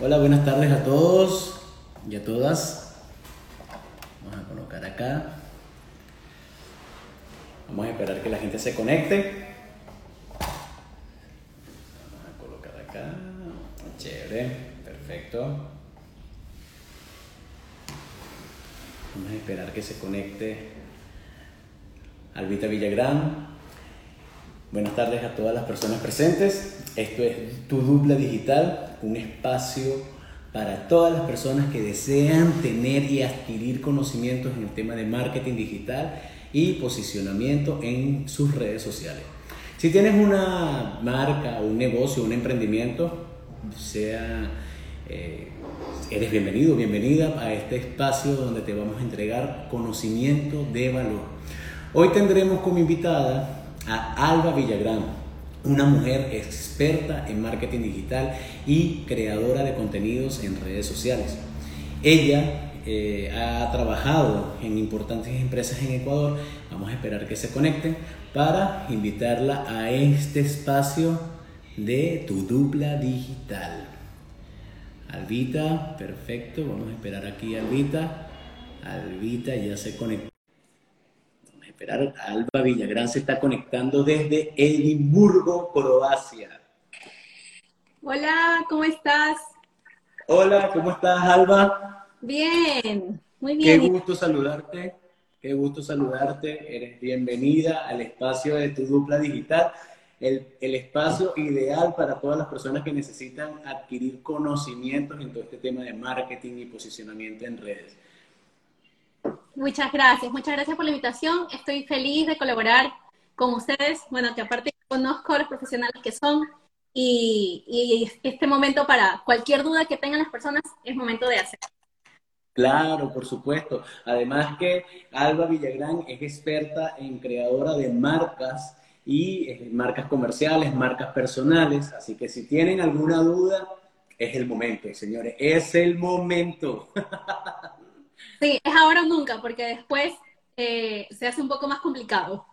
Hola, buenas tardes a todos y a todas. Vamos a colocar acá. Vamos a esperar que la gente se conecte. Vamos a colocar acá. Chévere, perfecto. Vamos a esperar que se conecte Albita Villagrán. Buenas tardes a todas las personas presentes. Esto es Tu Dupla Digital, un espacio para todas las personas que desean tener y adquirir conocimientos en el tema de marketing digital y posicionamiento en sus redes sociales. Si tienes una marca, un negocio, un emprendimiento, sea, eh, eres bienvenido, bienvenida a este espacio donde te vamos a entregar conocimiento de valor. Hoy tendremos como invitada a Alba Villagrán, una mujer experta en marketing digital y creadora de contenidos en redes sociales. Ella eh, ha trabajado en importantes empresas en Ecuador. Vamos a esperar que se conecten para invitarla a este espacio de tu dupla digital. Albita, perfecto. Vamos a esperar aquí a Albita. Albita ya se conectó. Esperar. Alba Villagrán se está conectando desde Edimburgo, Croacia. Hola, ¿cómo estás? Hola, ¿cómo estás, Alba? Bien, muy bien. Qué gusto saludarte, qué gusto saludarte. Eres bienvenida al espacio de tu dupla digital, el, el, espacio ideal para todas las personas que necesitan adquirir conocimientos en todo este tema de marketing y posicionamiento en redes. Muchas gracias, muchas gracias por la invitación. Estoy feliz de colaborar con ustedes. Bueno, que aparte conozco a los profesionales que son y, y este momento para cualquier duda que tengan las personas es momento de hacer. Claro, por supuesto. Además que Alba Villagrán es experta en creadora de marcas y eh, marcas comerciales, marcas personales. Así que si tienen alguna duda, es el momento, señores. Es el momento. Sí, es ahora o nunca, porque después eh, se hace un poco más complicado.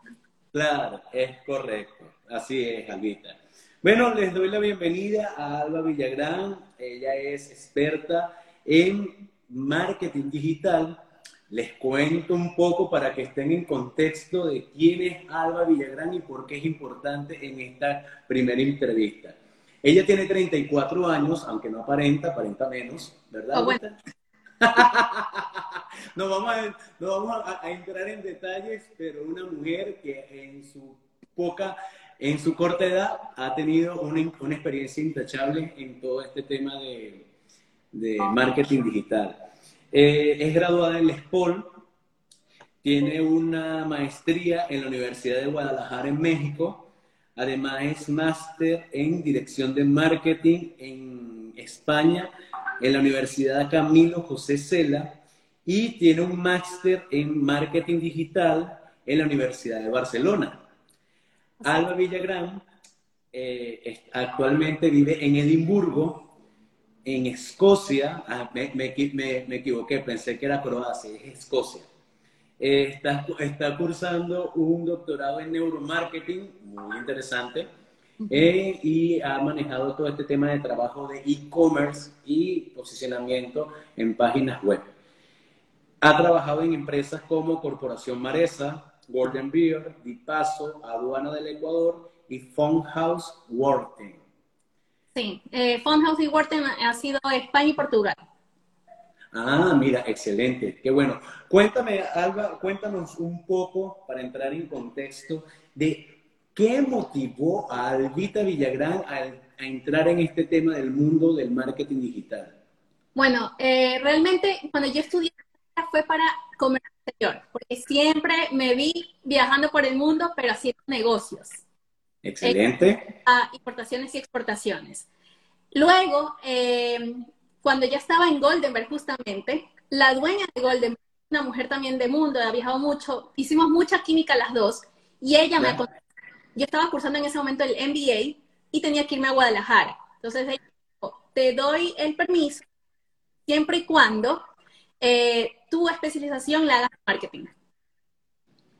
Claro, es correcto. Así es, Albita. Bueno, les doy la bienvenida a Alba Villagrán. Ella es experta en marketing digital, les cuento un poco para que estén en contexto de quién es Alba Villagrán y por qué es importante en esta primera entrevista. Ella tiene 34 años, aunque no aparenta, aparenta menos, ¿verdad? Oh, bueno. no vamos, a, entrar en detalles, pero una mujer que en su poca, en su corta edad ha tenido una, experiencia intachable en todo este tema de, de marketing digital. Eh, es graduada en la SPOL, tiene una maestría en la Universidad de Guadalajara en México, además es máster en dirección de marketing en España, en la Universidad Camilo José Cela, y tiene un máster en marketing digital en la Universidad de Barcelona. Alba Villagrán eh, actualmente vive en Edimburgo, en Escocia, ah, me, me, me, me, equivoqué, pensé que era Croacia, es Escocia. Eh, está, está, cursando un doctorado en neuromarketing, muy interesante, eh, y ha manejado todo este tema de trabajo de e-commerce y posicionamiento en páginas web. Ha trabajado en empresas como Corporación Maresa, Golden Beer, Dipaso, Aduana del Ecuador y House Worthing. Sí, eh, House y Wharton ha sido España y Portugal. Ah, mira, excelente, qué bueno. Cuéntame, Alba, cuéntanos un poco para entrar en contexto de qué motivó a Albita Villagrán a, a entrar en este tema del mundo del marketing digital. Bueno, eh, realmente cuando yo estudié fue para comercio exterior, porque siempre me vi viajando por el mundo, pero haciendo negocios. Excelente. a importaciones y exportaciones. Luego, eh, cuando ya estaba en Goldenberg justamente, la dueña de Goldenberg, una mujer también de mundo, ha viajado mucho, hicimos mucha química las dos, y ella me aconsejó, yo estaba cursando en ese momento el MBA y tenía que irme a Guadalajara. Entonces ella dijo, te doy el permiso siempre y cuando eh, tu especialización la hagas en marketing.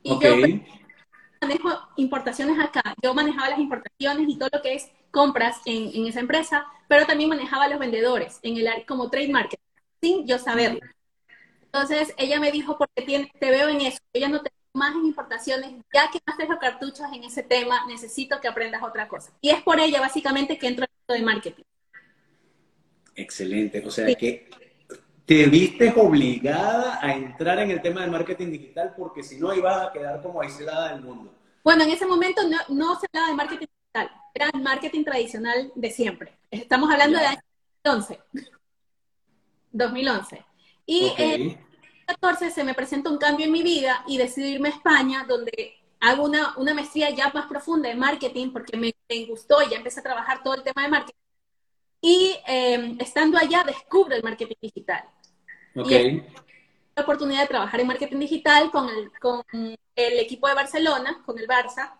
Y okay. yo manejo importaciones acá. Yo manejaba las importaciones y todo lo que es compras en, en esa empresa, pero también manejaba a los vendedores en el como trade market, sin yo saberlo. Entonces ella me dijo, porque te veo en eso, ella no te más en importaciones, ya que haces los cartuchos en ese tema, necesito que aprendas otra cosa. Y es por ella básicamente que entro en el de marketing. Excelente, o sea que te viste obligada a entrar en el tema del marketing digital porque si no ibas a quedar como aislada del mundo. Bueno, en ese momento no, no se hablaba de marketing digital, era el marketing tradicional de siempre. Estamos hablando de año 2011. 2011. Y en 2014 se me presenta un cambio en mi vida y decido irme a España, donde hago una, una maestría ya más profunda de marketing porque me, gustó y ya empecé a trabajar todo el tema de marketing. Y em, estando allá descubro el marketing digital. Okay. la oportunidad de trabajar en marketing digital con el, con el equipo de Barcelona, con el Barça,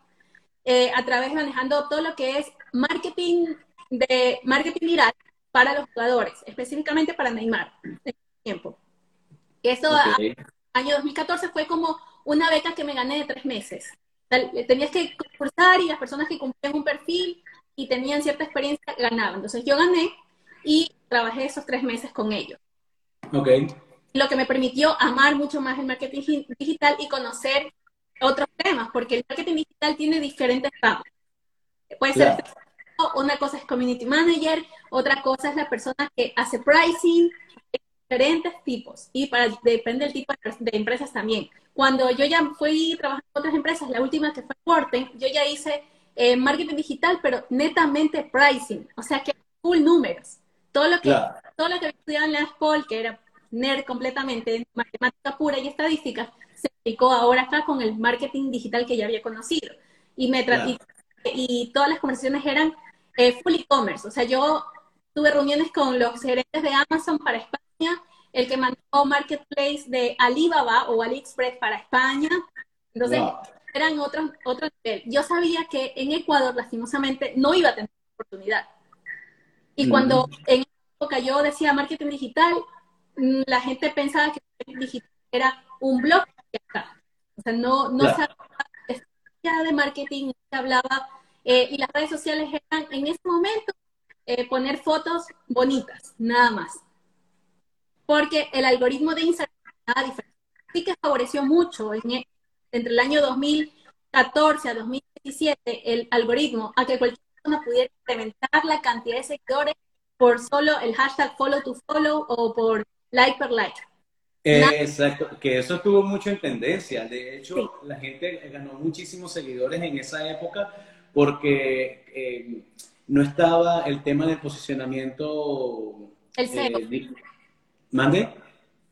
eh, a través de manejando todo lo que es marketing de marketing viral para los jugadores, específicamente para Neymar, en tiempo. Eso, año 2014, fue como una beca que me gané de tres meses. Tenías que concursar y las personas que cumplían un perfil y tenían cierta experiencia ganaban. Entonces yo gané y trabajé esos tres meses con ellos. Ok. Lo que me permitió amar mucho más el marketing digital y conocer otros temas, porque el marketing digital tiene diferentes ramas. Puede ser una cosa es community manager, otra cosa es la persona que hace pricing, diferentes tipos y para depende del tipo de, empresas también. Cuando yo ya fui trabajando en otras empresas, la última que fue Forten, yo ya hice eh, marketing digital, pero netamente pricing, o sea que full números. Todo lo que todo lo que estudiaba en la escuela, que era nerd completamente, matemática pura y estadísticas, se aplicó ahora acá con el marketing digital que ya había conocido. Y me y, todas las conversaciones eran eh, full e-commerce, o sea, yo tuve reuniones con los gerentes de Amazon para España el que mandó Marketplace de Alibaba o AliExpress para España. Entonces, eran otros, otros Yo sabía que en Ecuador, lastimosamente, no iba a tener oportunidad. Y cuando en época yo decía marketing digital, mm, la gente pensaba que marketing digital era un blog. O sea, no, no se hablaba de marketing, se hablaba, eh, y las redes sociales eran en ese momento eh, poner fotos bonitas, nada más porque el algoritmo de Instagram. Sí que favoreció mucho e, entre el año 2014 a 2017 el algoritmo a que cualquier persona pudiera incrementar la cantidad de seguidores por solo el hashtag follow to follow o por like per like. Eh, exacto, que eso estuvo mucho en tendencia. De hecho, la gente ganó muchísimos seguidores en esa época porque eh, no estaba el tema del posicionamiento. El SEO. Eh, ¿Mande?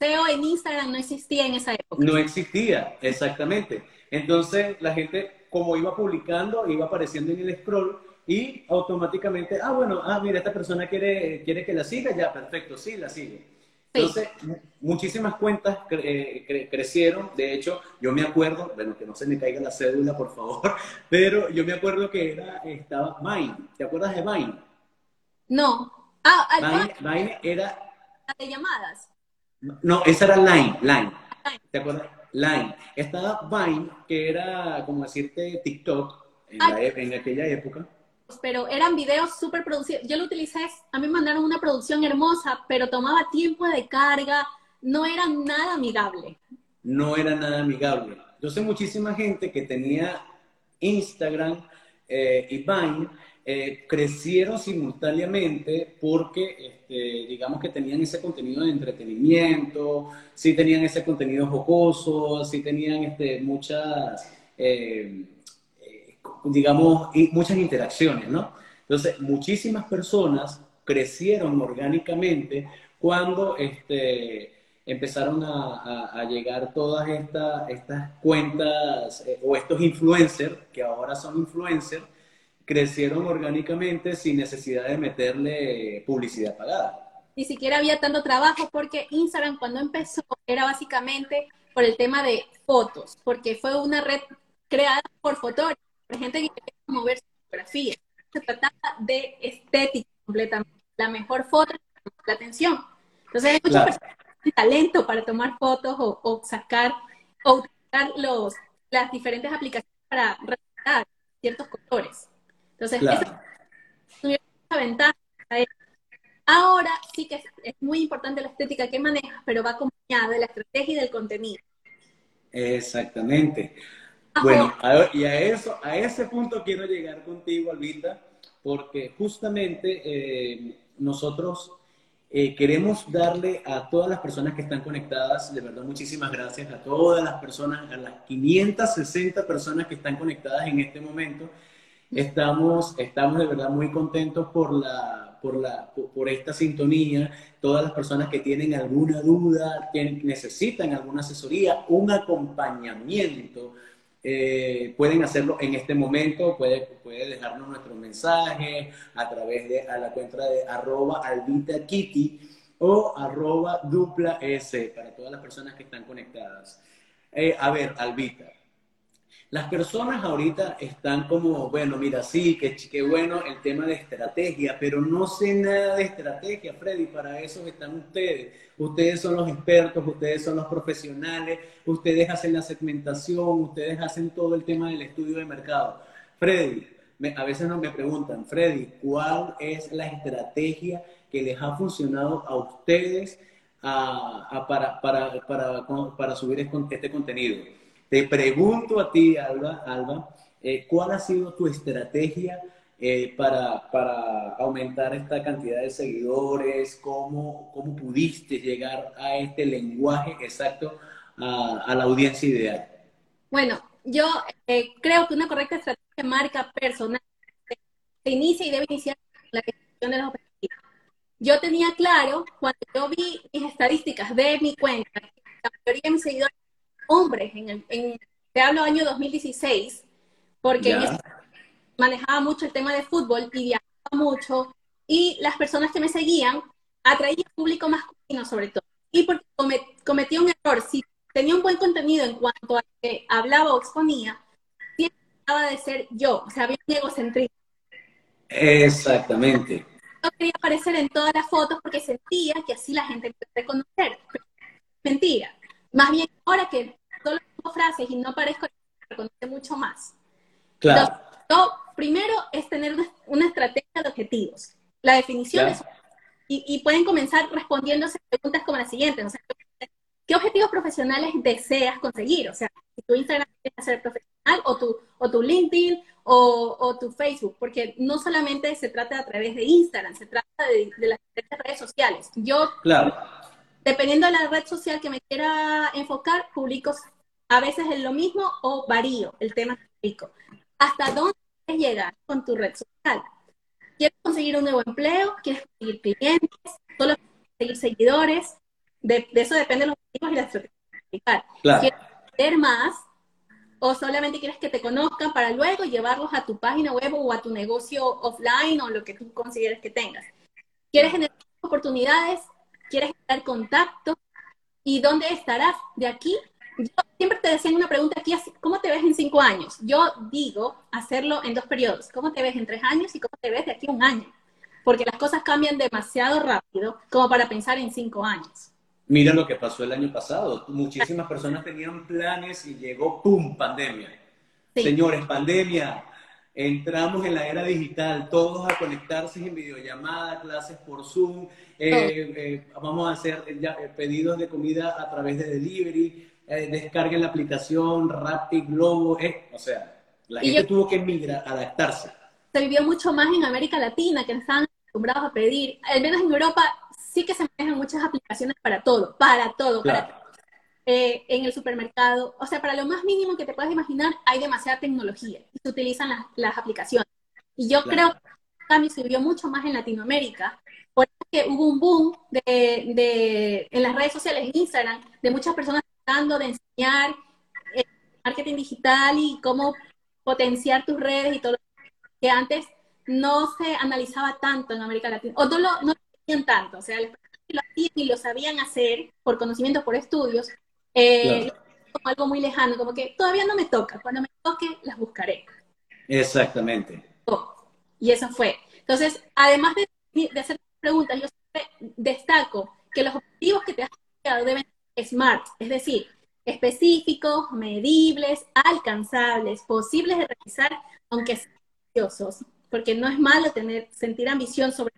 SEO en Instagram no existía en esa época. No existía, exactamente. Entonces la gente, como iba publicando, iba apareciendo en el scroll y automáticamente, ah, bueno, ah, mira, esta persona quiere, quiere que la siga, ya, perfecto, sí, la sigue. Entonces, muchísimas cuentas eh, crecieron. De hecho, yo me acuerdo, bueno, que no se me caiga la cédula, por favor, pero yo me acuerdo que era, estaba Vine. ¿Te acuerdas de Vine? No. Ah, Vine, Vine era de llamadas. No, esa era Line, Line. ¿Te acuerdas? Line. Estaba Vine, que era como decirte TikTok en, e, aquella época. Pero eran videos súper producidos. Yo lo utilicé, a mí me mandaron una producción hermosa, pero tomaba tiempo de carga, no era nada amigable. No era nada amigable. Yo sé muchísima gente que tenía Instagram eh, y Vine eh, crecieron simultáneamente porque, este, digamos que tenían ese contenido de entretenimiento, sí tenían ese contenido jocoso, sí tenían este, muchas, eh, eh, digamos, muchas interacciones, ¿no? Entonces, muchísimas personas crecieron orgánicamente cuando este, empezaron a, llegar todas estas cuentas o estos influencers, que ahora son influencers, crecieron orgánicamente sin necesidad de meterle publicidad pagada. Ni siquiera había tanto trabajo porque Instagram cuando empezó era básicamente por el tema de fotos, porque fue una red creada por fotógrafos, por gente que quería mover su fotografía. Se trataba de estética completamente. La mejor foto la atención. Entonces hay muchas personas que talento para tomar fotos o, sacar o utilizar los, las diferentes aplicaciones para resaltar ciertos colores. Entonces, claro. esa ventaja muy importante la estética que manejas, pero va acompañada de la estrategia y del contenido. Exactamente. Bueno, y a eso, a ese punto quiero llegar contigo, Albita, porque justamente eh, nosotros eh, queremos darle a todas las personas que están conectadas, de verdad muchísimas gracias a todas las personas, a las 560 personas que están conectadas en este momento. Estamos, estamos de verdad muy contentos por, la, por, la, por esta sintonía. Todas las personas que tienen alguna duda, que necesitan alguna asesoría, un acompañamiento, eh, pueden hacerlo en este momento, puede, puede dejarnos nuestro mensaje a través de a la cuenta de arroba kitty o arroba dupla s para todas las personas que están conectadas. Eh, a ver, Albita, las personas ahorita están como, bueno, mira, sí, qué, qué bueno el tema de estrategia, pero no sé nada de estrategia, Freddy, para eso están ustedes. Ustedes son los expertos, ustedes son los profesionales, ustedes hacen la segmentación, ustedes hacen todo el tema del estudio de mercado. Freddy, a veces nos me preguntan, Freddy, ¿cuál es la estrategia que les ha funcionado a ustedes para, para, para, para subir este contenido? Te pregunto a ti, Alba, Alba eh, ¿cuál ha sido tu estrategia eh, para, para, aumentar esta cantidad de seguidores? ¿Cómo, ¿Cómo pudiste llegar a este lenguaje exacto a, la audiencia ideal? Bueno, yo eh, creo que una correcta estrategia de marca personal se inicia y debe iniciar la definición de los objetivos. Yo tenía claro, cuando yo vi mis estadísticas de mi cuenta, la mayoría de mis seguidores hombres, en, en te hablo año 2016, porque manejaba mucho el tema de fútbol y viajaba mucho, y las personas que me seguían atraían público masculino sobre todo. Y porque cometí un error, si tenía un buen contenido en cuanto a que hablaba o exponía, siempre trataba de ser yo, o sea, había un egocentrismo. Exactamente. Yo quería aparecer en todas las fotos porque sentía que así la gente me reconocer. Mentira. Más bien ahora que solo tengo frases y no parezco reconocer mucho más. Claro. lo primero es tener una, estrategia de objetivos. La definición es... Y, pueden comenzar respondiéndose preguntas como la siguiente. ¿Qué objetivos profesionales deseas conseguir? O sea, si tu Instagram quieres ser profesional o tu, o tu LinkedIn o, o, tu Facebook, porque no solamente se trata a través de Instagram, se trata de, de las redes sociales. Yo claro dependiendo de la red social que me quiera enfocar, publico a veces es lo mismo o varío el tema que publico. ¿Hasta dónde quieres llegar con tu red social? ¿Quieres conseguir un nuevo empleo? ¿Quieres conseguir clientes? ¿Solo conseguir seguidores? De, eso depende de los objetivos y la estrategia. Claro. ¿Quieres vender más? ¿O solamente quieres que te conozcan para luego llevarlos a tu página web o a tu negocio offline o lo que tú consideres que tengas? ¿Quieres generar oportunidades? Quieres estar en contacto y dónde estarás de aquí. Yo siempre te decía una pregunta aquí, ¿cómo te ves en cinco años? Yo digo hacerlo en dos periodos, ¿cómo te ves en tres años y cómo te ves de aquí a un año? Porque las cosas cambian demasiado rápido como para pensar en cinco años. Mira lo que pasó el año pasado. Muchísimas personas tenían planes y llegó, ¡pum!, pandemia. Señores, pandemia, entramos en la era digital, todos a conectarse en videollamada, clases por Zoom, eh, eh, vamos a hacer eh, pedidos de comida a través de delivery, descarguen la aplicación Rappi, Globo, o sea, la gente tuvo que migrar, adaptarse. Se vivió mucho más en América Latina, que estaban acostumbrados a pedir, al menos en Europa sí que se manejan muchas aplicaciones para todo, para todo, para todo. en el supermercado, o sea, para lo más mínimo que te puedas imaginar, hay demasiada tecnología y se utilizan las, aplicaciones. Y yo creo que cambio se vivió mucho más en Latinoamérica, que hubo un boom de, en las redes sociales, en Instagram, de muchas personas tratando de enseñar eh, marketing digital y cómo potenciar tus redes y todo que antes no se analizaba tanto en América Latina, o no lo, no hacían tanto, o sea, lo hacían y lo sabían hacer por conocimiento, por estudios, eh, como algo muy lejano, como que todavía no me toca, cuando me toque las buscaré. Exactamente. Y eso fue. Entonces, además de, de hacer preguntas, yo siempre destaco que los objetivos que te has planteado deben ser SMART, es decir, específicos, medibles, alcanzables, posibles de realizar, aunque sean ambiciosos, porque no es malo tener, sentir ambición sobre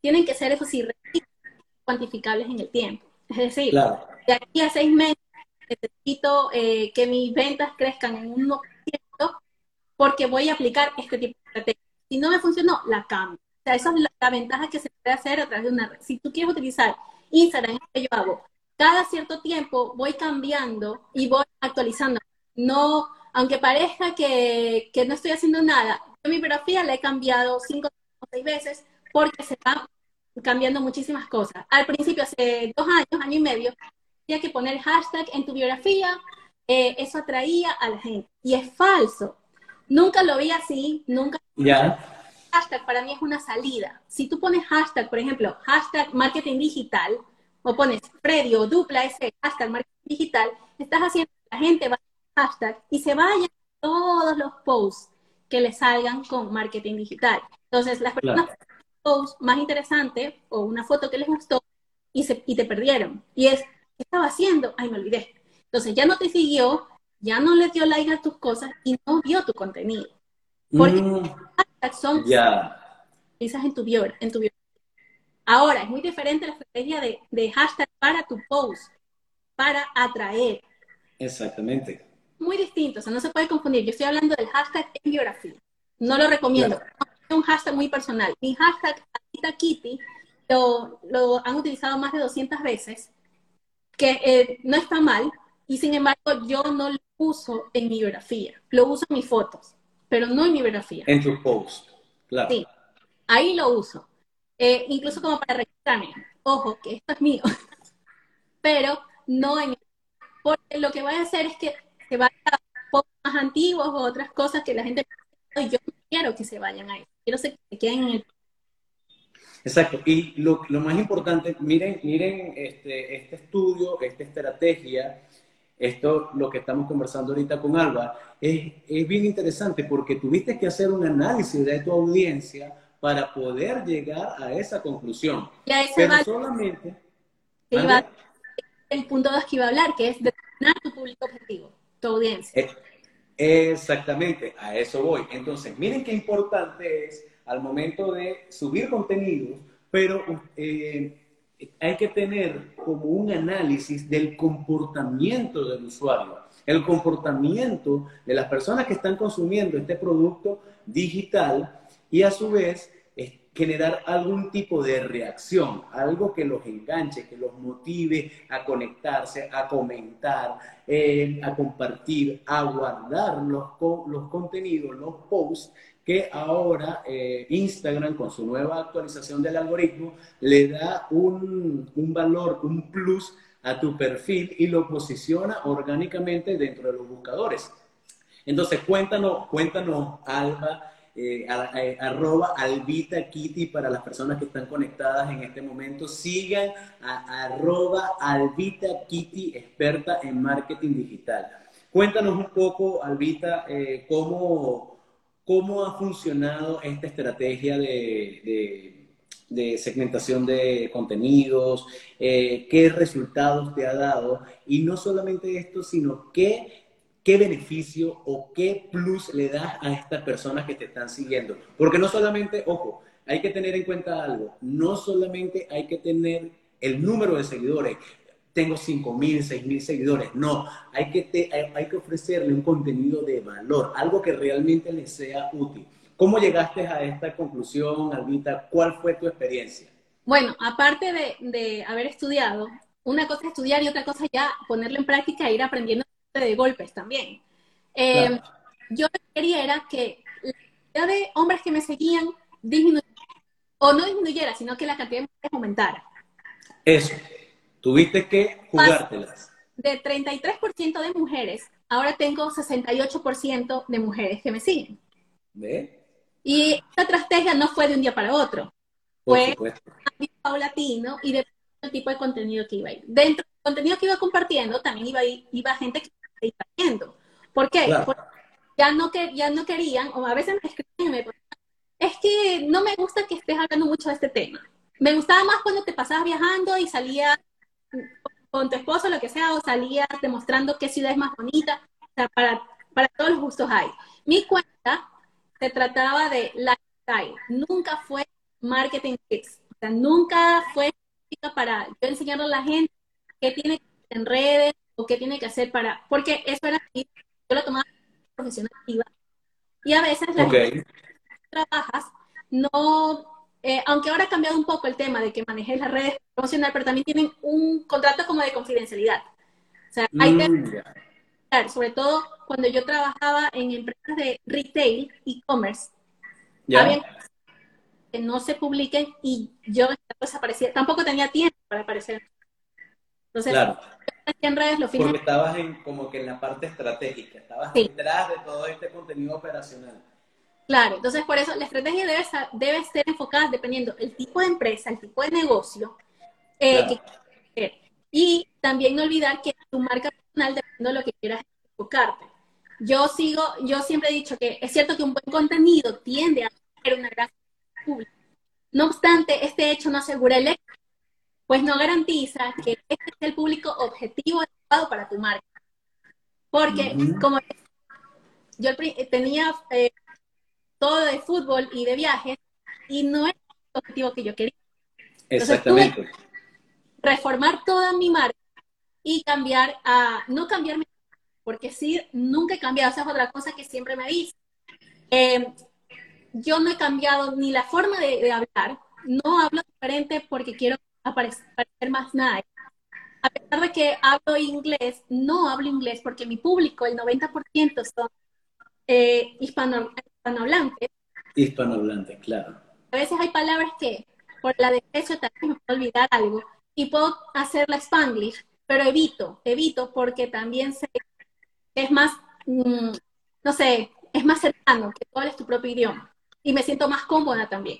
Tienen que ser, eso sí, cuantificables en el tiempo. Es decir, de aquí a seis meses necesito eh, que mis ventas crezcan en un 1% porque voy a aplicar este tipo de estrategia. Si no me funcionó, la cambio. Esa es la, ventaja que se puede hacer a través de una red. Si tú quieres utilizar Instagram, que yo hago, cada cierto tiempo voy cambiando y voy actualizando. No, aunque parezca que, que no estoy haciendo nada, yo mi biografía la he cambiado cinco o seis veces porque se va cambiando muchísimas cosas. Al principio, hace dos años, año y medio, tenía que poner hashtag en tu biografía, eh, eso atraía a la gente. Y es falso. Nunca lo vi así, nunca. Ya. Hashtag para mí es una salida. Si tú pones hashtag, por ejemplo, hashtag marketing digital, o pones predio o dupla ese hashtag marketing digital, estás haciendo que la gente va a hashtag y se vayan todos los posts que le salgan con marketing digital. Entonces, las personas post más interesante o una foto que les gustó y, se, y te perdieron. Y es, ¿qué estaba haciendo? Ay, me olvidé. Entonces ya no te siguió, ya no le dio like a tus cosas y no vio tu contenido. Porque mm, son ya en tu bio, en tu bio. Ahora, es muy diferente la estrategia de, de, hashtag para tu post, para atraer. Exactamente. Muy distinto, o sea, no se puede confundir. Yo estoy hablando del hashtag en biografía. No lo recomiendo un hashtag muy personal. Mi hashtag Kitty lo, lo, han utilizado más de 200 veces, que eh, no está mal, y sin embargo yo no lo uso en mi biografía, lo uso en mis fotos, pero no en mi biografía. En tu post, claro. Sí, ahí lo uso, eh, incluso como para registrarme. Ojo, que esto es mío, pero no en porque lo que voy a hacer es que se vayan a posts más antiguos o otras cosas que la gente yo no quiero que se vayan a eso quiero que se queden en el... Exacto, y lo, lo más importante, miren, miren este, este estudio, esta estrategia, esto lo que estamos conversando ahorita con Alba, es, es bien interesante porque tuviste que hacer un análisis de tu audiencia para poder llegar a esa conclusión. Y a ese Pero solamente... el punto 2 que iba a hablar, que es determinar tu público objetivo, tu audiencia. Eh, Exactamente, a eso voy. Entonces, miren qué importante es al momento de subir contenidos, pero eh, hay que tener como un análisis del comportamiento del usuario, el comportamiento de las personas que están consumiendo este producto digital y a su vez generar algún tipo de reacción, algo que los enganche, que los motive a conectarse, a comentar, eh, a compartir, a guardar los, los contenidos, los posts que ahora eh, Instagram con su nueva actualización del algoritmo le da un, un valor, un plus a tu perfil y lo posiciona orgánicamente dentro de los buscadores. Entonces, cuéntanos, cuéntanos, Alba, eh, eh, arroba Albita Kitty para las personas que están conectadas en este momento. Sigan a arroba Albita Kitty, experta en marketing digital. Cuéntanos un poco, Albita, cómo, cómo ha funcionado esta estrategia de, segmentación de contenidos, qué resultados te ha dado y no solamente esto, sino qué beneficio o qué plus le das a estas personas que te están siguiendo. Porque no solamente, ojo, hay que tener en cuenta algo, no solamente hay que tener el número de seguidores, tengo 5 mil, 6 mil seguidores, no, hay que, hay que ofrecerle un contenido de valor, algo que realmente le sea útil. ¿Cómo llegaste a esta conclusión, Albita? ¿Cuál fue tu experiencia? Bueno, aparte de, de haber estudiado, una cosa es estudiar y otra cosa ya ponerlo en práctica e ir aprendiendo de golpes también. Eh, yo lo que quería era que la cantidad de hombres que me seguían disminuyera, o no disminuyera, sino que la cantidad de mujeres aumentara. Eso, tuviste que jugártelas. De 33% de mujeres, ahora tengo 68% de mujeres que me siguen. ¿Ve? Y esta estrategia no fue de un día para otro. fue un paulatino y de el tipo de contenido que iba a ir. Dentro del contenido que iba compartiendo, también iba, iba gente que ¿Por qué? Porque ya no, que, ya no querían, o a veces me escriben es que no me gusta que estés hablando mucho de este tema. Me gustaba más cuando te pasabas viajando y salías con tu esposo, lo que sea, o salías demostrando qué ciudad es más bonita. O sea, para, para todos los gustos hay. Mi cuenta se trataba de lifestyle, nunca fue marketing tips. O sea, nunca fue para yo enseñarle a la gente qué tiene que hacer en redes o qué tiene que hacer para, porque eso era, yo lo tomaba profesional y a veces la gente que trabajas no, eh, aunque ahora ha cambiado un poco el tema de que manejes las redes promocionales, pero también tienen un contrato como de confidencialidad. O sea, hay mm, sobre todo cuando yo trabajaba en empresas de retail, e-commerce, había que no se publiquen y yo desaparecía. Tampoco tenía tiempo para aparecer. Entonces, claro. en redes los Porque estabas en, como que en la parte estratégica, estabas detrás de todo este contenido operacional. Claro, entonces por eso la estrategia debe, debe ser enfocada dependiendo el tipo de empresa, el tipo de negocio eh, y también no olvidar que tu marca personal dependiendo de lo que quieras enfocarte. Yo sigo, yo siempre he dicho que es cierto que un buen contenido tiende a ser una gran pública. No obstante, este hecho no asegura el éxito, pues no garantiza que este es el público objetivo adecuado para tu marca. Porque, como yo tenía eh, todo de fútbol y de viajes y no es el objetivo que yo quería. Exactamente. reformar toda mi marca y cambiar a, no cambiarme porque sí, nunca he cambiado, esa es otra cosa que siempre me dice. Eh, yo no he cambiado ni la forma de, hablar, no hablo diferente porque quiero aparecer, más nada. A pesar de que hablo inglés, no hablo inglés porque mi público, el 90% son eh, hispano, hispanohablantes. Hispanohablantes, claro. A veces hay palabras que por la derecha también me puedo olvidar algo y puedo hacer la spanglish, pero evito, evito porque también sé es más, mm, no sé, es más cercano, que tú hables tu propio idioma. Y me siento más cómoda también.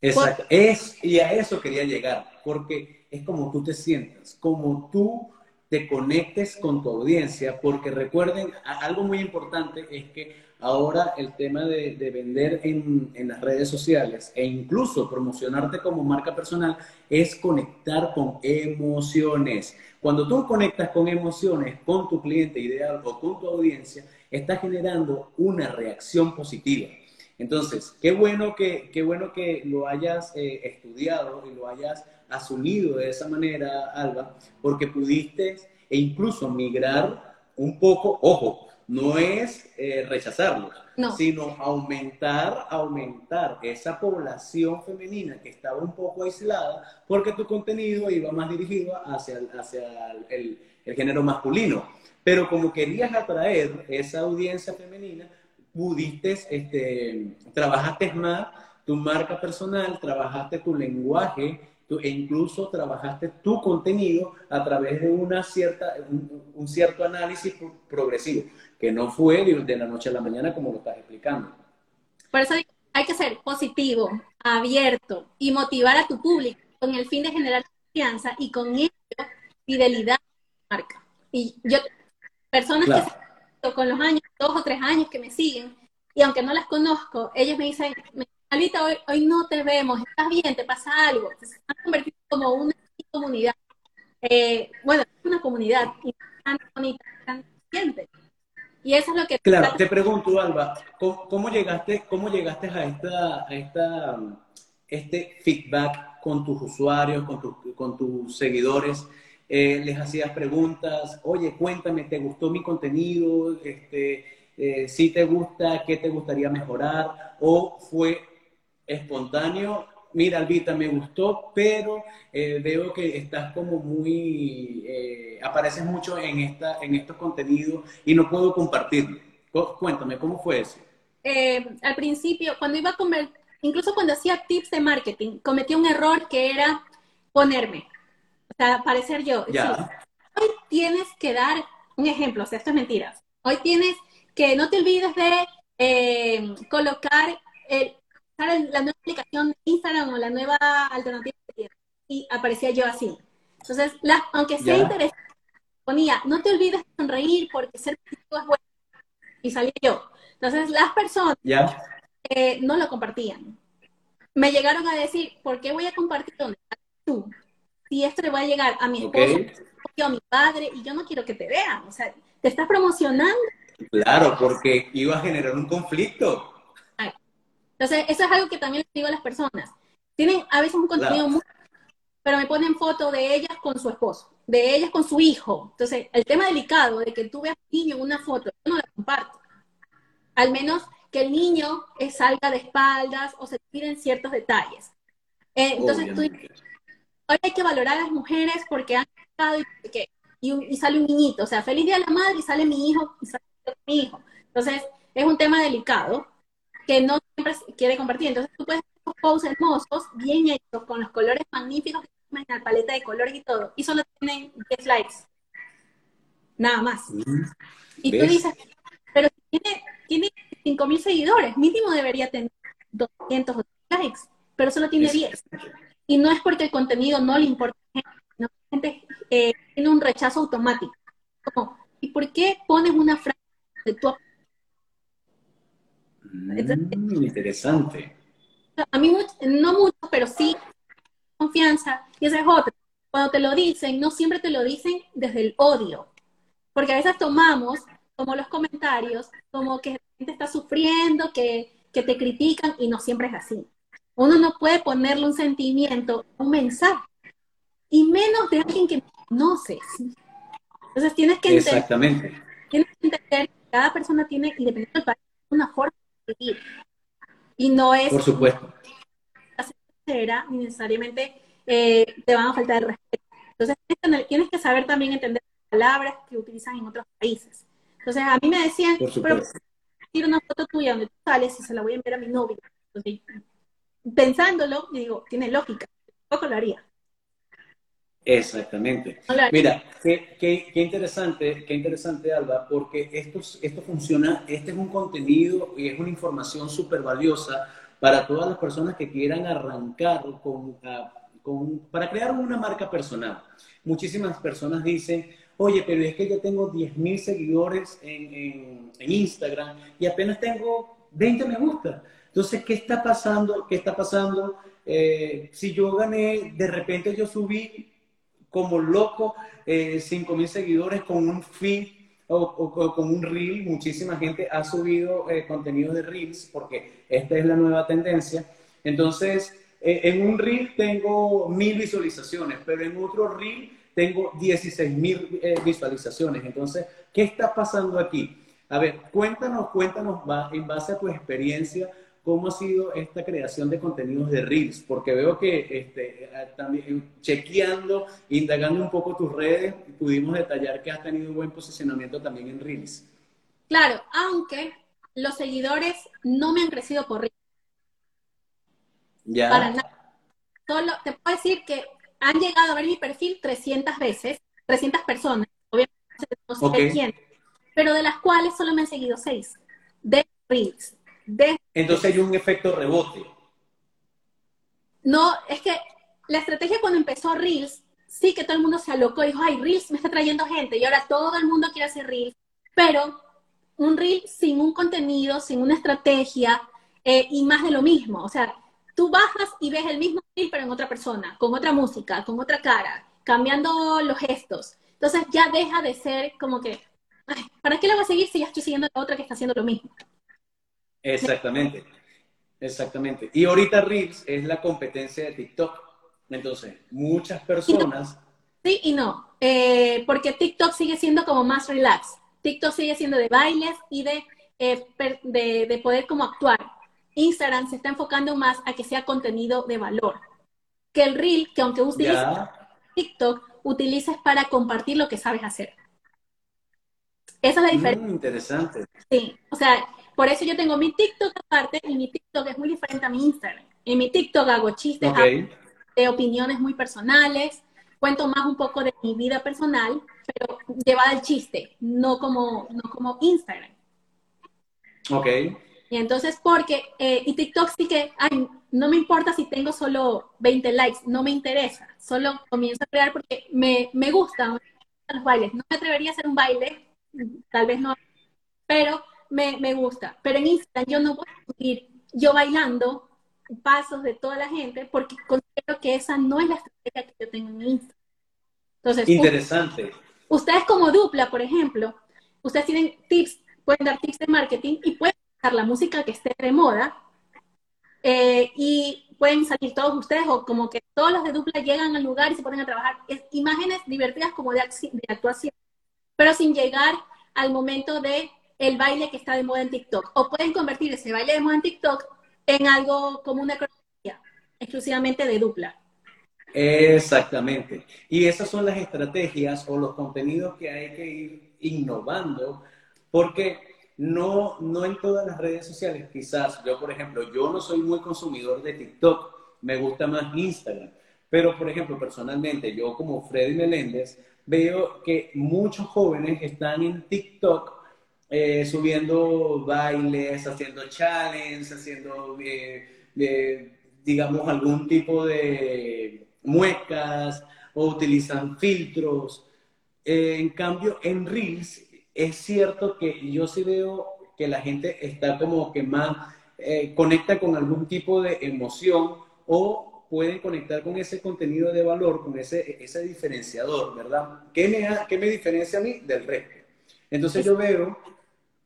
Exacto. Es, y a eso quería llegar, porque es como tú te sientas, como tú te conectes con tu audiencia, porque recuerden, algo muy importante es que ahora el tema de, vender en, en, las redes sociales e incluso promocionarte como marca personal es conectar con emociones. Cuando tú conectas con emociones con tu cliente ideal o con tu audiencia, estás generando una reacción positiva. Entonces, qué bueno que, qué bueno que lo hayas eh, estudiado y lo hayas asumido de esa manera, Alba, porque pudiste e incluso migrar un poco, ojo, no es eh, rechazarlos, sino aumentar, aumentar esa población femenina que estaba un poco aislada porque tu contenido iba más dirigido hacia, hacia el, género masculino. Pero como querías atraer esa audiencia femenina, pudiste, este, trabajaste más tu marca personal, trabajaste tu lenguaje, e incluso trabajaste tu contenido a través de una cierta, un, cierto análisis progresivo, que no fue de, la noche a la mañana como lo estás explicando. Por eso hay que ser positivo, abierto y motivar a tu público con el fin de generar confianza y con ello fidelidad a la marca. Y yo, personas que con los años, dos o tres años que me siguen, y aunque no las conozco, ellos me dicen, Alita, hoy, hoy no te vemos, estás bien, te pasa algo. Se han convertido como una comunidad. Eh, bueno, una comunidad y tan bonita, tan consciente. Y eso es lo que... Claro, te pregunto, Alba, ¿cómo, llegaste, cómo llegaste a, esta, a esta, este feedback con tus usuarios, con, con tus seguidores? Eh, les hacías preguntas, oye, cuéntame, ¿te gustó mi contenido? Este, eh, si te gusta, ¿qué te gustaría mejorar? ¿O fue espontáneo. Mira, Albita, me gustó, pero eh, veo que estás como muy, eh, apareces mucho en, esta, en estos contenidos y no puedo compartirlo. Cuéntame, ¿cómo fue eso? Eh, al principio, cuando iba a comer, incluso cuando hacía tips de marketing, cometí un error que era ponerme, o sea, parecer yo. hoy tienes que dar un ejemplo, o sea, esto es mentiras. Hoy tienes que no te olvides de colocar el, la nueva aplicación de Instagram o la nueva alternativa. Y aparecía yo así. Entonces, aunque sea interesante, ponía, no te olvides de sonreír porque ser positivo es bueno. Y salía yo. Entonces, las personas eh, no lo compartían. Me llegaron a decir, ¿por qué voy a compartir donde estás tú? Si esto le va a llegar a mi esposo, a mi padre, y yo no quiero que te vean. O sea, te estás promocionando. Claro, porque iba a generar un conflicto. Entonces, eso es algo que también les digo a las personas. Tienen a veces un contenido muy... pero me ponen foto de ellas con su esposo, de ellas con su hijo. Entonces, el tema delicado de que tú veas a un niño en una foto, yo no la comparto. Al menos que el niño salga de espaldas o se tiren ciertos detalles. Eh, entonces, tú hoy hay que valorar a las mujeres porque han estado y, y, sale un niñito, o sea, feliz día de la madre y sale mi hijo y sale mi hijo. Entonces, es un tema delicado que no siempre quiere compartir. Entonces, tú puedes hacer posts hermosos, bien hechos, con los colores magníficos que tienes en la paleta de colores y todo, y solo tienen 10 likes. Nada más. Y tú dices, pero tiene, tiene 5.000 seguidores, mínimo debería tener 200 likes, pero solo tiene 10. Y no es porque el contenido no le importa a la gente, eh, tiene un rechazo automático. ¿y por qué pones una frase de tu mm, interesante. A mí no mucho, pero sí confianza. Y esa es otra. Cuando te lo dicen, no siempre te lo dicen desde el odio. Porque a veces tomamos como los comentarios, como que la gente está sufriendo, que, que te critican y no siempre es así. Uno no puede ponerle un sentimiento, un mensaje, y menos de alguien que no conoces. Entonces tienes que entender, Exactamente. Tienes que entender que cada persona tiene, independientemente del país, una forma Y no es... Por supuesto. Ni necesariamente eh, te van a faltar el respeto. Entonces tienes que saber también entender palabras que utilizan en otros países. Entonces a mí me decían, pero una foto tuya donde tú sales y se la voy a enviar a mi novio. Entonces, pensándolo, digo, tiene lógica, poco lo haría. Exactamente. Mira, qué, qué, qué, interesante, qué interesante, Alba, porque esto, esto funciona, este es un contenido y es una información súper valiosa para todas las personas que quieran arrancar con, ah, con, para crear una marca personal. Muchísimas personas dicen, oye, pero es que yo tengo 10.000 seguidores en, en, en Instagram y apenas tengo 20 me gusta. Entonces, ¿qué está pasando? ¿Qué está pasando? Eh, si yo gané, de repente yo subí como loco eh, 5 mil seguidores con un feed o, con un reel. Muchísima gente ha subido eh, contenido de reels porque esta es la nueva tendencia. Entonces, eh, en un reel tengo mil visualizaciones, pero en otro reel tengo 16 mil eh, visualizaciones. Entonces, ¿qué está pasando aquí? A ver, cuéntanos, cuéntanos en base a tu experiencia ¿Cómo ha sido esta creación de contenidos de Reels? Porque veo que este, eh, también chequeando, indagando un poco tus redes, pudimos detallar que has tenido un buen posicionamiento también en Reels. Claro, aunque los seguidores no me han crecido por Reels. Ya. Para nada. Solo te puedo decir que han llegado a ver mi perfil 300 veces, 300 personas, obviamente no sé quién, pero de las cuales solo me han seguido 6 de Reels. Entonces hay un efecto rebote. No, es que la estrategia cuando empezó Reels, sí que todo el mundo se alocó y dijo, ay, Reels me está trayendo gente y ahora todo el mundo quiere hacer Reels, pero un Reel sin un contenido, sin una estrategia eh, y más de lo mismo. O sea, tú bajas y ves el mismo Reel pero en otra persona, con otra música, con otra cara, cambiando los gestos. Entonces ya deja de ser como que, ¿para qué la voy a seguir si ya estoy siguiendo a la otra que está haciendo lo mismo? Exactamente, exactamente. Y ahorita Reels es la competencia de TikTok. Entonces, muchas personas... Sí y no, eh, porque TikTok sigue siendo como más relax. TikTok sigue siendo de bailes y de, eh, de, poder como actuar. Instagram se está enfocando más a que sea contenido de valor. Que el Reel, que aunque utilices TikTok, utilices para compartir lo que sabes hacer. Esa es la diferencia. Mm, interesante. Sí, o sea, por eso yo tengo mi TikTok aparte y mi TikTok es muy diferente a mi Instagram. En mi TikTok hago chistes de opiniones muy personales, cuento más un poco de mi vida personal, pero llevada al chiste, no como, no como Instagram. Ok. Y entonces, porque, eh, y TikTok sí que, ay, no me importa si tengo solo 20 likes, no me interesa, solo comienzo a crear porque me, me gustan los bailes. No me atrevería a hacer un baile, tal vez no, pero me, me gusta. Pero en Instagram yo no voy a subir yo bailando pasos de toda la gente porque considero que esa no es la estrategia que yo tengo en Instagram. Entonces, interesante. Ustedes como dupla, por ejemplo, ustedes tienen tips, pueden dar tips de marketing y pueden usar la música que esté de moda eh, y pueden salir todos ustedes o como que todos los de dupla llegan al lugar y se ponen a trabajar. Es, imágenes divertidas como de, de actuación, pero sin llegar al momento de el baile que está de moda en TikTok. O pueden convertir ese baile de moda en TikTok en algo como una cronología, exclusivamente de dupla. Exactamente. Y esas son las estrategias o los contenidos que hay que ir innovando, porque no, no en todas las redes sociales, quizás yo, por ejemplo, yo no soy muy consumidor de TikTok, me gusta más Instagram, pero, por ejemplo, personalmente, yo como Freddy Meléndez, veo que muchos jóvenes están en TikTok eh, subiendo bailes, haciendo challenges, haciendo, eh, digamos, algún tipo de muecas o utilizan filtros. Eh, en cambio, en Reels es cierto que yo sí veo que la gente está como que más conecta con algún tipo de emoción o pueden conectar con ese contenido de valor, con ese, ese diferenciador, ¿verdad? ¿Qué me, ¿Qué me diferencia a mí del resto? Entonces yo veo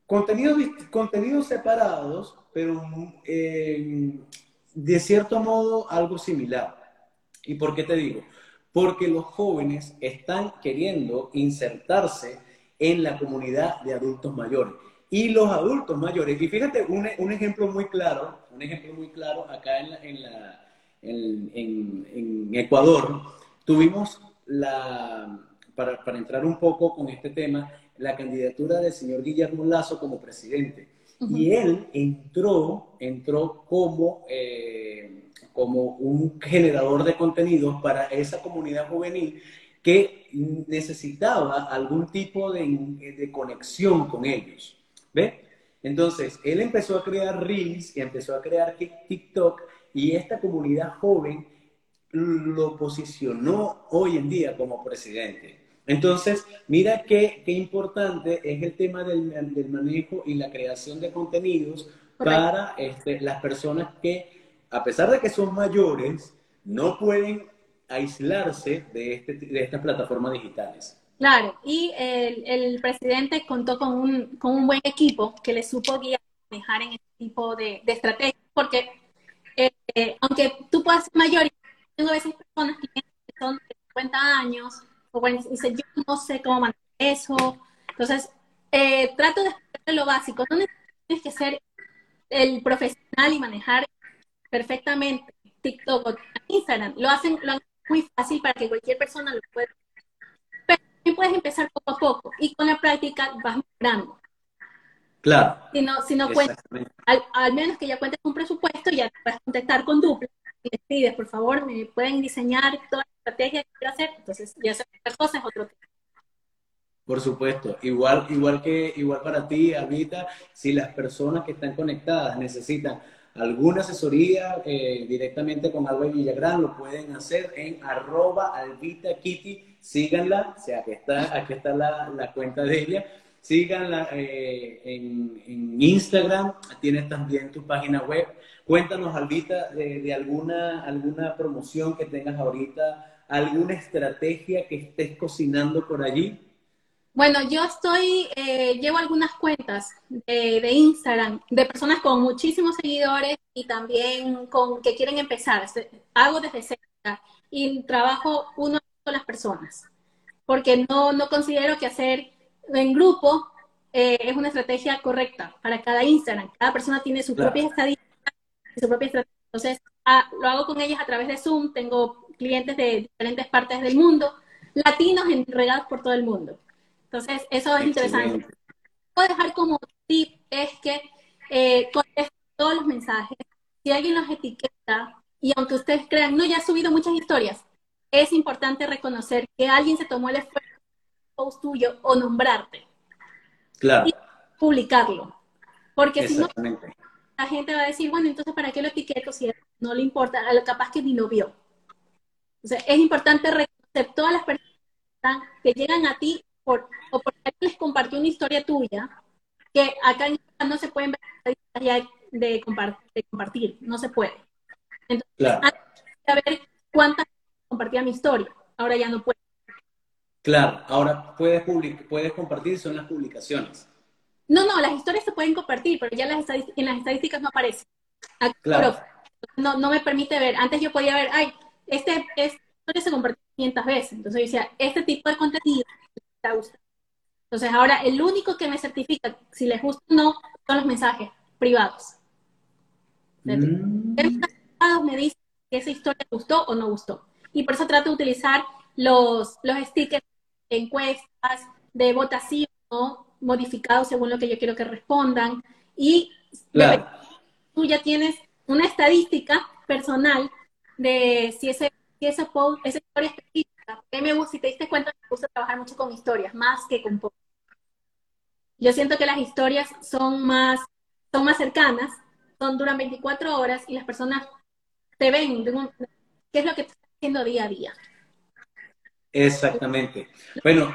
Contenidos, contenidos separados, pero eh, de cierto modo algo similar. ¿Y por qué te digo? Porque los jóvenes están queriendo insertarse en la comunidad de adultos mayores. Y los adultos mayores, y fíjate un, un ejemplo muy claro, un ejemplo muy claro acá en, en, la, en, en Ecuador, tuvimos la, para, para entrar un poco con este tema, la candidatura del señor Guillermo Lazo como presidente. Y él entró, entró como, eh, como un generador de contenidos para esa comunidad juvenil que necesitaba algún tipo de, de conexión con ellos. ¿Ve? Entonces, él empezó a crear Reels y empezó a crear TikTok y esta comunidad joven lo posicionó hoy en día como presidente. Entonces, mira qué, qué importante es el tema del, del, manejo y la creación de contenidos para este, las personas que, a pesar de que son mayores, no pueden aislarse de, este, de estas plataformas digitales. Claro, y el, el presidente contó con un, con un, buen equipo que le supo guiar manejar en este tipo de, de estrategias, porque eh, aunque tú puedas ser mayor, tengo a veces personas que son de 50 años, o bueno, dice, yo no sé cómo manejar eso. Entonces, eh, trato de explicar lo básico. No tienes que ser el profesional y manejar perfectamente TikTok o Instagram. Lo hacen, lo hacen muy fácil para que cualquier persona lo pueda. Pero también puedes empezar poco a poco y con la práctica vas mejorando. Claro. Si no, si no cuentas, al, al, menos que ya cuentes un presupuesto, ya te puedes contactar con Dupla y les pides, por favor, me pueden diseñar toda la estrategia que quiero hacer, entonces ya se otra cosa, es otro tema. Por supuesto, igual, igual que igual para ti, Albita, si las personas que están conectadas necesitan alguna asesoría eh, directamente con Alba Villagrán, lo pueden hacer en arroba Albita Kitty, síganla, o sea, aquí está, aquí está la, la cuenta de ella, síganla eh, en, en, Instagram, tienes también tu página web. Cuéntanos, Albita, de, de, alguna, alguna promoción que tengas ahorita, alguna estrategia que estés cocinando por allí. Bueno, yo estoy, eh, llevo algunas cuentas de, de, Instagram de personas con muchísimos seguidores y también con que quieren empezar. Hago desde cero y trabajo uno con las personas, porque no, no considero que hacer en grupo eh, es una estrategia correcta para cada Instagram. Cada persona tiene su claro. propia estadística, su propia estrategia. Entonces, ah, lo hago con ellas a través de Zoom. Tengo clientes de diferentes partes del mundo, latinos regados por todo el mundo. Entonces, eso es interesante. Puedo dejar como tip es que eh, todos los mensajes. Si alguien los etiqueta, y aunque ustedes crean, no, ya he subido muchas historias, es importante reconocer que alguien se tomó el esfuerzo post tuyo o nombrarte. Claro. Y publicarlo. Porque si no, la gente va a decir, bueno, entonces, ¿para qué lo etiqueto si no le importa? Capaz que ni lo vio. O sea, es importante reconocer todas las personas que llegan a ti por, o porque les compartió una historia tuya, que acá no se pueden ver de, compartir, de compartir, no se puede. Entonces, claro. antes de saber cuántas compartía mi historia, ahora ya no puedo. Claro, ahora puedes, puedes compartir, son las publicaciones. No, no, las historias se pueden compartir, pero ya las en las estadísticas no aparecen. Claro. no, no me permite ver. Antes yo podía ver, ay, este, este historia se compartió 500 veces. Entonces yo decía, este tipo de contenido está gustando. Entonces ahora el único que me certifica si les gusta o no son los mensajes privados. Mm. Me dicen que esa historia gustó o no gustó. Y por eso trato de utilizar los, los stickers de encuestas, de votación, modificados según lo que yo quiero que respondan. Y tú ya tienes una estadística personal de si ese, si ese post, esa historia específica, me gusta, si te diste cuenta, me gusta trabajar mucho con historias, más que con posts. Yo siento que las historias son más, son más cercanas, son, duran 24 horas y las personas te ven, qué es lo que estás haciendo día a día. Exactamente. Bueno,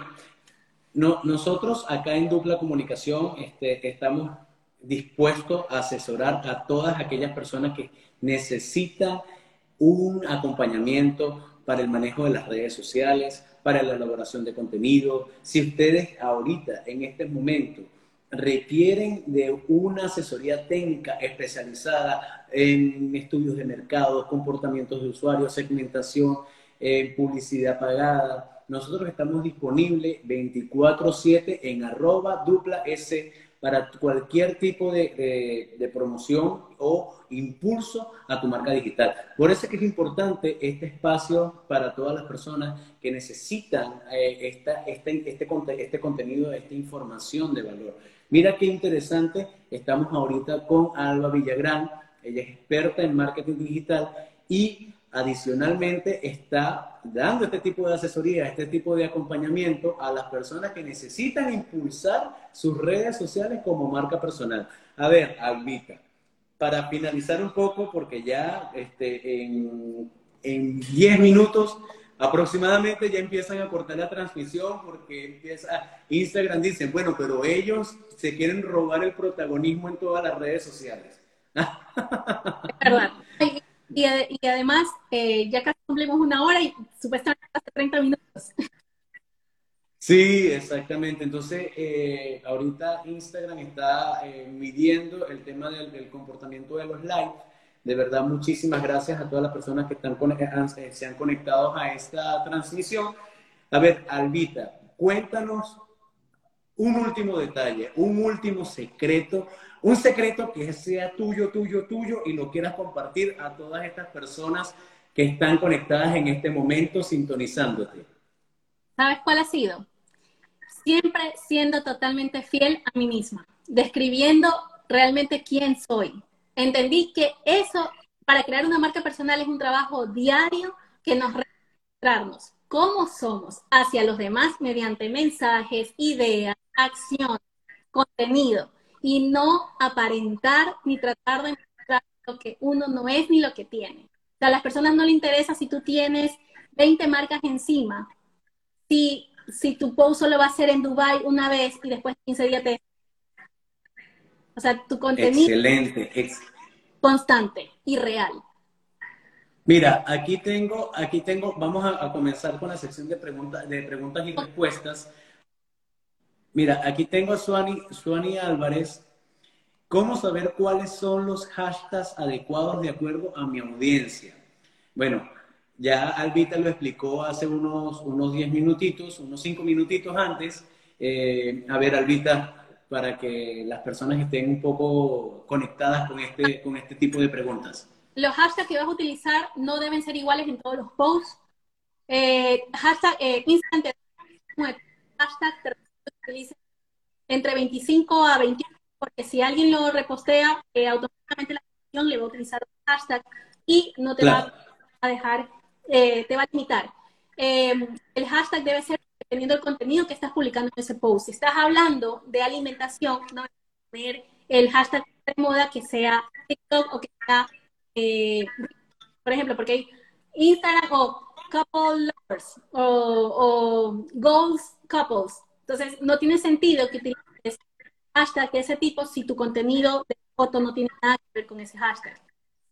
no, nosotros acá en Dupla Comunicación este, estamos dispuestos a asesorar a todas aquellas personas que necesitan un acompañamiento para el manejo de las redes sociales, para la elaboración de contenido. Si ustedes ahorita, en este momento, requieren de una asesoría técnica especializada en estudios de mercado, comportamientos de usuarios, segmentación, eh, publicidad pagada, nosotros estamos disponibles 24/7 en arroba dupla S para cualquier tipo de, promoción o impulso a tu marca digital. Por eso es que es importante este espacio para todas las personas que necesitan eh, esta, este, este, este contenido, esta información de valor. Mira qué interesante, estamos ahorita con Alba Villagrán, ella es experta en marketing digital y adicionalmente está dando este tipo de asesoría, este tipo de acompañamiento a las personas que necesitan impulsar sus redes sociales como marca personal. A ver, Albita, para finalizar un poco, porque ya este, en, en 10 minutos aproximadamente ya empiezan a cortar la transmisión porque empieza Instagram dicen, bueno, pero ellos se quieren robar el protagonismo en todas las redes sociales. Es verdad. Y, y además, eh, ya casi cumplimos una hora y supuestamente hasta 30 minutos. Sí, exactamente. Entonces, eh, ahorita Instagram está eh, midiendo el tema del, comportamiento de los likes. De verdad, muchísimas gracias a todas las personas que están se han conectado a esta transmisión. A ver, Albita, cuéntanos un último detalle, un último secreto un secreto que sea tuyo, tuyo, tuyo y lo quieras compartir a todas estas personas que están conectadas en este momento sintonizándote. ¿Sabes cuál ha sido? Siempre siendo totalmente fiel a mí misma, describiendo realmente quién soy. Entendí que eso, para crear una marca personal, es un trabajo diario que nos registrarnos cómo somos hacia los demás mediante mensajes, ideas, acción, contenido y no aparentar ni tratar de mostrar lo que uno no es ni lo que tiene. O sea, a las personas no les interesa si tú tienes 20 marcas encima, si, si tu post solo va a ser en Dubai una vez y después 15 días te... O sea, tu contenido... Excelente. Constante y real. Mira, aquí tengo, aquí tengo, vamos a, comenzar con la sección de, preguntas de preguntas y respuestas. Mira, aquí tengo a Suani, Álvarez. ¿Cómo saber cuáles son los hashtags adecuados de acuerdo a mi audiencia? Bueno, ya Albita lo explicó hace unos, unos 10 minutitos, unos 5 minutitos antes. Eh, a ver, Albita, para que las personas estén un poco conectadas con este, con este tipo de preguntas. Los hashtags que vas a utilizar no deben ser iguales en todos los posts. Eh, hashtag eh, hashtag utilice entre 25 a 21, porque si alguien lo repostea, eh, automáticamente la aplicación le va a utilizar un hashtag y no te va a dejar, eh, te va a limitar. Em, el hashtag debe ser dependiendo del contenido que estás publicando en ese post. Si estás hablando de alimentación, no poner el hashtag de moda que sea TikTok o que sea, eh, por ejemplo, porque hay Instagram o couple lovers o, o goals couples. Entonces, no tiene sentido que utilices hashtag de ese tipo si tu contenido de foto no tiene nada que ver con ese hashtag.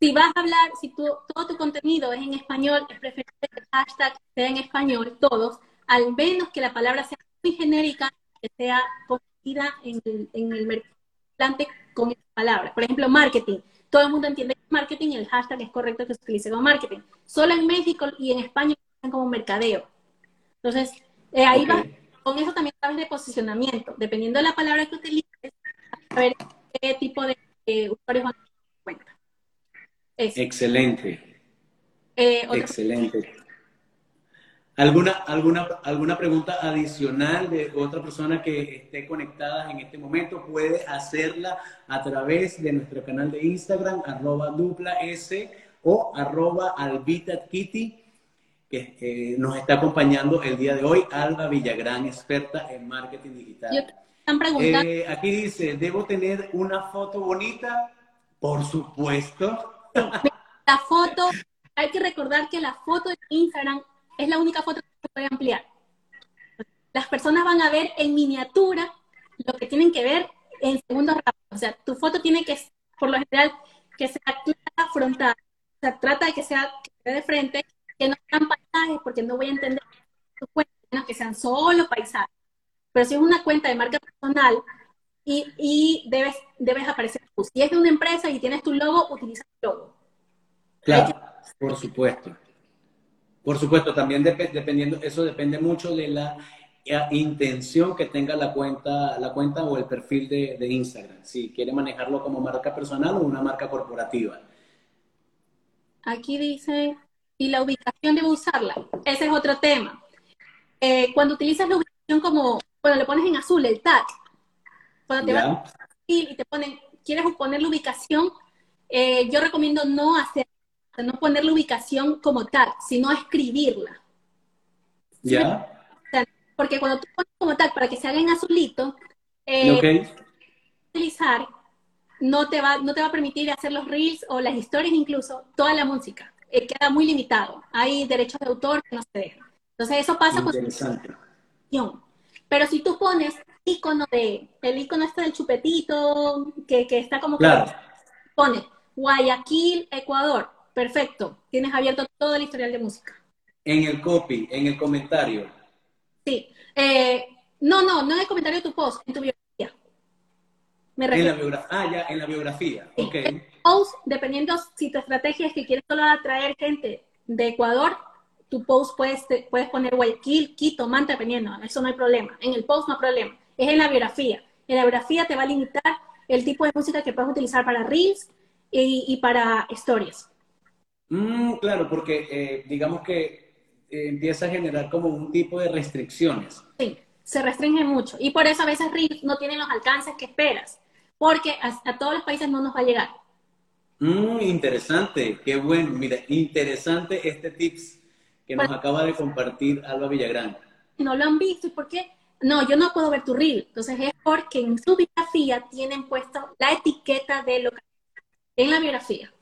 Si vas a hablar, si todo tu contenido es en español, es preferible que el hashtag sea en español, todos, al menos que la palabra sea muy genérica, que sea conocida en el, en el mercado con esa palabra. Por ejemplo, marketing. todo el mundo entiende marketing y el hashtag es correcto que se utilice como marketing. Solo en México y en España como mercadeo. Entonces, eh, ahí va, con eso también sabes de posicionamiento. Dependiendo de la palabra que utilices, a ver qué tipo de usuarios van a tener en cuenta. Excelente. Eh, Excelente. ¿Alguna, alguna, ¿Alguna pregunta adicional de otra persona que esté conectada en este momento? Puede hacerla a través de nuestro canal de Instagram, arroba dupla S o arroba albitakitty, que eh, nos está acompañando el día de hoy, Alba Villagrán, experta en marketing digital. Eh, aquí dice, ¿debo tener una foto bonita? Por supuesto. La foto, hay que recordar que la foto de Instagram es la única foto que se puede ampliar. Las personas van a ver en miniatura lo que tienen que ver en segundos rápidos. O sea, tu foto tiene que, por lo general, que sea clara, frontal. O sea, trata de que sea de frente, que no sean paisajes, porque no voy a entender tus cuentas, que sean solo paisajes. Pero si es una cuenta de marca personal y, y debes, debes aparecer tú. Si es de una empresa y tienes tu logo, utiliza tu logo. Claro, por supuesto. Por supuesto, también dependiendo, eso depende mucho de la eh, intención que tenga la cuenta, la cuenta o el perfil de, Instagram. Si quiere manejarlo como marca personal o una marca corporativa. Aquí dice, y la ubicación debe usarla. Ese es otro tema. Eh, cuando utilizas la ubicación como, cuando le pones en azul el tag, cuando te vas y te ponen, quieres poner la ubicación, eh, yo recomiendo no hacer no poner la ubicación como tal, sino escribirla. ¿Ya? porque cuando tú pones como tal para que se haga en azulito, eh, utilizar no te, va, no te va a permitir hacer los reels o las historias incluso, toda la música. Eh, queda muy limitado. Hay derechos de autor que no se dejan. Entonces eso pasa con Pero si tú pones icono de, el icono este del chupetito, que, que está como claro. pone Guayaquil, Ecuador, Perfecto. Tienes abierto todo el historial de música. En el copy, en el comentario. Sí. Eh, no, no, no en el comentario de tu post, en tu biografía. Me en la biografía. Ah, ya, en la biografía. ok. Post, dependiendo si tu estrategia es que quieres solo atraer gente de Ecuador, tu post puedes, puedes poner Guayaquil, Quito, Manta, dependiendo. Eso no hay problema. En el post no hay problema. Es en la biografía. En la biografía te va a limitar el tipo de música que puedes utilizar para reels y, y para stories. Mm, claro, porque eh, digamos que eh, empieza a generar como un tipo de restricciones. Sí, se restringe mucho. Y por eso a veces RIF no tienen los alcances que esperas, porque a, todos los países no nos va a llegar. Mm, interesante, qué bueno. Mira, interesante este tips que nos acaba de compartir Alba Villagrán. No lo han visto, ¿y por qué? No, yo no puedo ver tu reel. Entonces es porque en su biografía tienen puesto la etiqueta de lo en la biografía.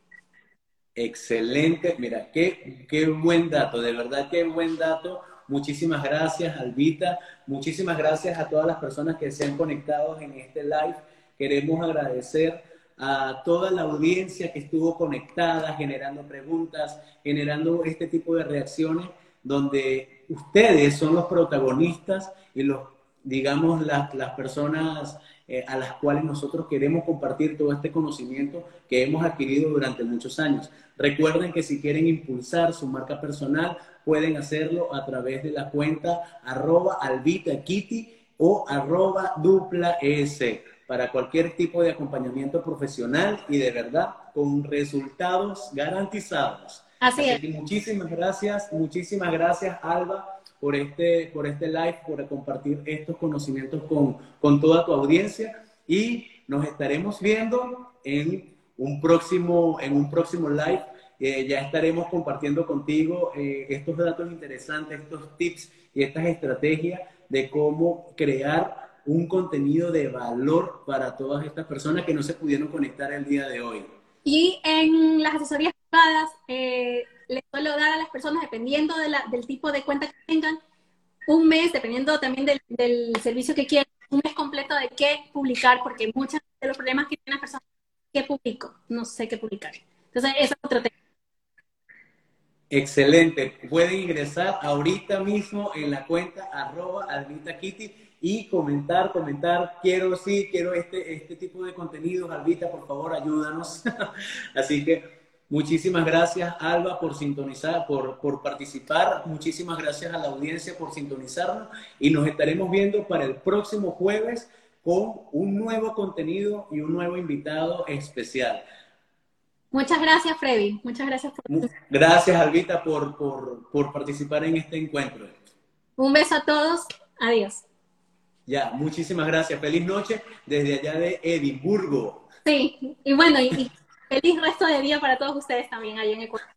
Excelente, mira, qué, qué buen dato, de verdad qué buen dato. Muchísimas gracias, Albita. Muchísimas gracias a todas las personas que se han conectado en este live. Queremos agradecer a toda la audiencia que estuvo conectada, generando preguntas, generando este tipo de reacciones, donde ustedes son los protagonistas y los, digamos, las, las personas eh, a las cuales nosotros queremos compartir todo este conocimiento que hemos adquirido durante muchos años. Recuerden que si quieren impulsar su marca personal, pueden hacerlo a través de la cuenta arroba albitakitty o arroba dupla para cualquier tipo de acompañamiento profesional y de verdad con resultados garantizados. Así, es. muchísimas gracias, muchísimas gracias Alba por este, por este live, por compartir estos conocimientos con, con toda tu audiencia y nos estaremos viendo en un próximo, en un próximo live. Eh, ya estaremos compartiendo contigo eh, estos datos interesantes, estos tips y estas estrategias de cómo crear un contenido de valor para todas estas personas que no se pudieron conectar el día de hoy. Y en las asesorías privadas, eh, les suelo dar a las personas, dependiendo del tipo de cuenta que tengan, un mes, dependiendo también del, servicio que quieran, un mes completo de qué publicar, porque muchos de los problemas que tienen las personas, ¿qué publico? No sé qué publicar. Entonces, eso es otro tema. Excelente. Pueden ingresar ahorita mismo en la cuenta arroba Kitty y comentar, comentar, quiero, sí, quiero este, este tipo de contenidos, Albita, por favor, ayúdanos. Así que muchísimas gracias, Alba, por sintonizar, por, por participar, muchísimas gracias a la audiencia por sintonizarnos y nos estaremos viendo para el próximo jueves con un nuevo contenido y un nuevo invitado especial. Muchas gracias, Freddy. Muchas gracias por... Gracias, Albita, por, por, por participar en este encuentro. Un beso a todos. Adiós. Ya, muchísimas gracias. Feliz noche desde allá de Edimburgo. Sí, y bueno, y, feliz resto de día para todos ustedes también allá en Ecuador.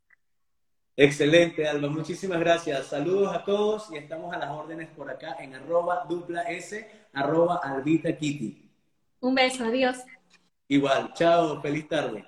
Excelente, Alba. Muchísimas gracias. Saludos a todos y estamos a las órdenes por acá en arroba dupla S, arroba albita kitty. Un beso, adiós. Igual, chao, feliz tarde.